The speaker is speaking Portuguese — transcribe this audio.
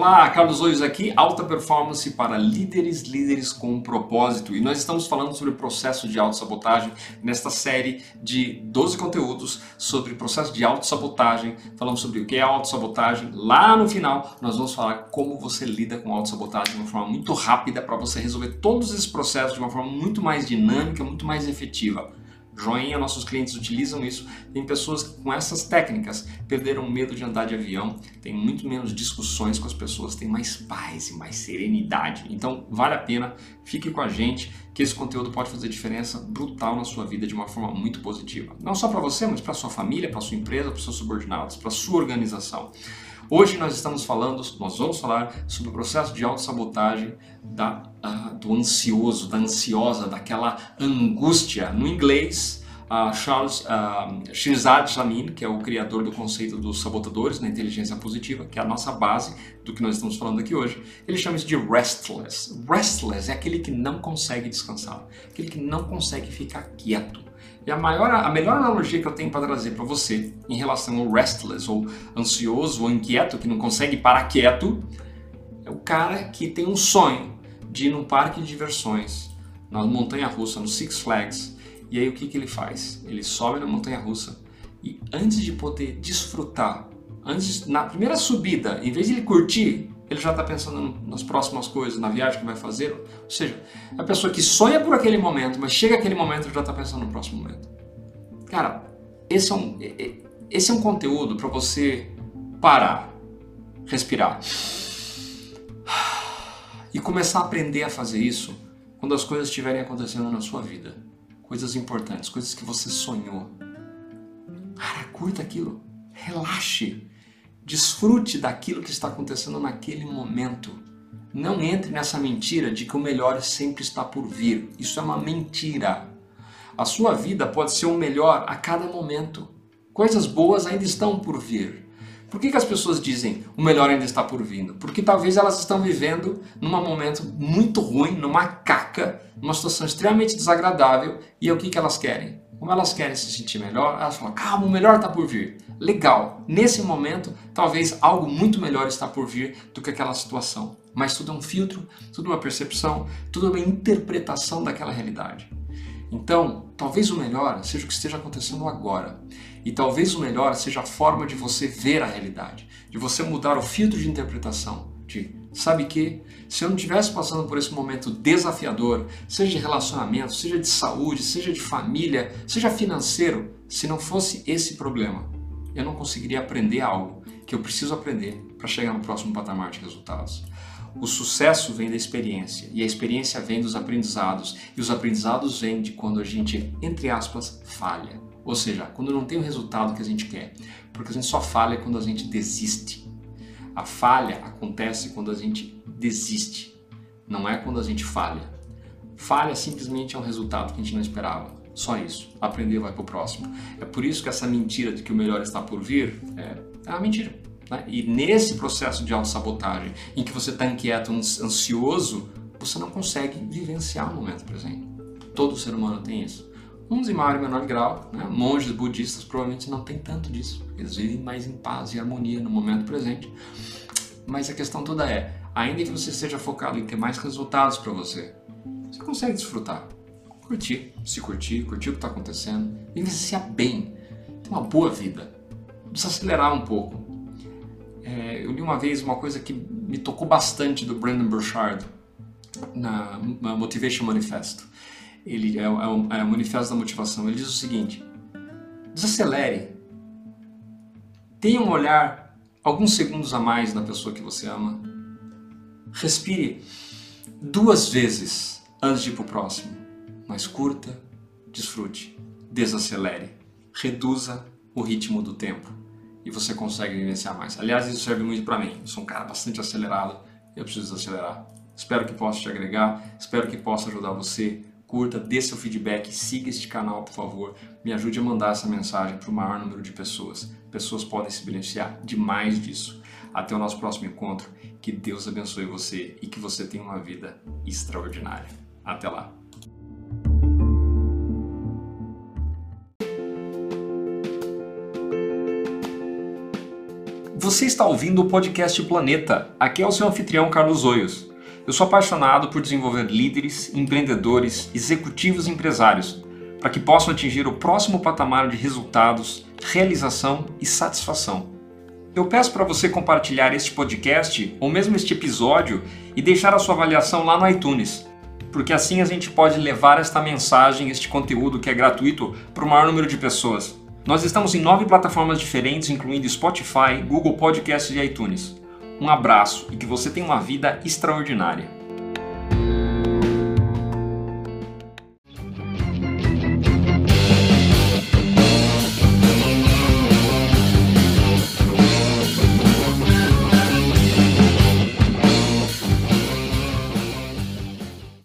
Olá, Carlos Oios aqui, alta performance para líderes, líderes com propósito. E nós estamos falando sobre o processo de autossabotagem nesta série de 12 conteúdos sobre processo de autossabotagem. Falamos sobre o que é autossabotagem. Lá no final, nós vamos falar como você lida com autossabotagem de uma forma muito rápida para você resolver todos esses processos de uma forma muito mais dinâmica, muito mais efetiva joinha, nossos clientes utilizam isso. Tem pessoas que com essas técnicas perderam o medo de andar de avião, tem muito menos discussões com as pessoas, tem mais paz e mais serenidade. Então vale a pena, fique com a gente, que esse conteúdo pode fazer diferença brutal na sua vida de uma forma muito positiva. Não só para você, mas para sua família, para sua empresa, para seus subordinados, para sua organização. Hoje nós estamos falando, nós vamos falar sobre o processo de autossabotagem da, uh, do ansioso, da ansiosa, daquela angústia. No inglês, uh, Charles uh, Shirzad Jamin, que é o criador do conceito dos sabotadores na inteligência positiva, que é a nossa base do que nós estamos falando aqui hoje, ele chama isso de restless. Restless é aquele que não consegue descansar, aquele que não consegue ficar quieto e a, maior, a melhor analogia que eu tenho para trazer para você em relação ao restless, ou ansioso, ou inquieto, que não consegue parar quieto, é o cara que tem um sonho de ir num parque de diversões, na montanha russa, no Six Flags. E aí o que, que ele faz? Ele sobe na montanha russa e antes de poder desfrutar, antes na primeira subida, em vez de ele curtir, ele já está pensando nas próximas coisas, na viagem que vai fazer. Ou seja, a pessoa que sonha por aquele momento, mas chega aquele momento já está pensando no próximo momento. Cara, esse é um, esse é um conteúdo para você parar, respirar e começar a aprender a fazer isso quando as coisas estiverem acontecendo na sua vida. Coisas importantes, coisas que você sonhou. Cara, curta aquilo. Relaxe. Desfrute daquilo que está acontecendo naquele momento. Não entre nessa mentira de que o melhor sempre está por vir. Isso é uma mentira. A sua vida pode ser o melhor a cada momento. Coisas boas ainda estão por vir. Por que, que as pessoas dizem o melhor ainda está por vindo? Porque talvez elas estão vivendo num momento muito ruim, numa caca, numa situação extremamente desagradável, e é o que, que elas querem? Como elas querem se sentir melhor, elas falam, calma, o melhor está por vir. Legal, nesse momento, talvez algo muito melhor está por vir do que aquela situação. Mas tudo é um filtro, tudo é uma percepção, tudo é uma interpretação daquela realidade. Então, talvez o melhor seja o que esteja acontecendo agora. E talvez o melhor seja a forma de você ver a realidade, de você mudar o filtro de interpretação, de Sabe que se eu não estivesse passando por esse momento desafiador, seja de relacionamento, seja de saúde, seja de família, seja financeiro, se não fosse esse problema, eu não conseguiria aprender algo que eu preciso aprender para chegar no próximo patamar de resultados. O sucesso vem da experiência e a experiência vem dos aprendizados e os aprendizados vêm de quando a gente, entre aspas, falha. Ou seja, quando não tem o resultado que a gente quer. Porque a gente só falha quando a gente desiste. A falha acontece quando a gente desiste, não é quando a gente falha. Falha simplesmente é um resultado que a gente não esperava. Só isso. Aprender vai para o próximo. É por isso que essa mentira de que o melhor está por vir é, é uma mentira. Né? E nesse processo de autossabotagem, em que você está inquieto, ansioso, você não consegue vivenciar o momento presente. Todo ser humano tem isso. Uns em maior e menor grau, né? monges budistas provavelmente não têm tanto disso. Eles vivem mais em paz e harmonia no momento presente. Mas a questão toda é, ainda que você esteja focado em ter mais resultados para você, você consegue desfrutar, curtir, se curtir, curtir o que está acontecendo, vivenciar bem, ter uma boa vida, desacelerar um pouco. É, eu li uma vez uma coisa que me tocou bastante do Brandon Burchard na Motivation Manifesto ele é, é, um, é um manifesto da motivação. Ele diz o seguinte: desacelere, tenha um olhar alguns segundos a mais na pessoa que você ama, respire duas vezes antes de ir para o próximo, mas curta, desfrute, desacelere, reduza o ritmo do tempo e você consegue vivenciar mais. Aliás, isso serve muito para mim. Eu sou um cara bastante acelerado, eu preciso desacelerar. Espero que possa te agregar, espero que possa ajudar você curta, dê seu feedback, siga este canal, por favor. Me ajude a mandar essa mensagem para o maior número de pessoas. Pessoas podem se beneficiar demais disso. Até o nosso próximo encontro. Que Deus abençoe você e que você tenha uma vida extraordinária. Até lá. Você está ouvindo o podcast Planeta. Aqui é o seu anfitrião Carlos Oios. Eu sou apaixonado por desenvolver líderes, empreendedores, executivos e empresários para que possam atingir o próximo patamar de resultados, realização e satisfação. Eu peço para você compartilhar este podcast ou mesmo este episódio e deixar a sua avaliação lá no iTunes, porque assim a gente pode levar esta mensagem, este conteúdo que é gratuito para o maior número de pessoas. Nós estamos em nove plataformas diferentes, incluindo Spotify, Google Podcasts e iTunes. Um abraço e que você tenha uma vida extraordinária.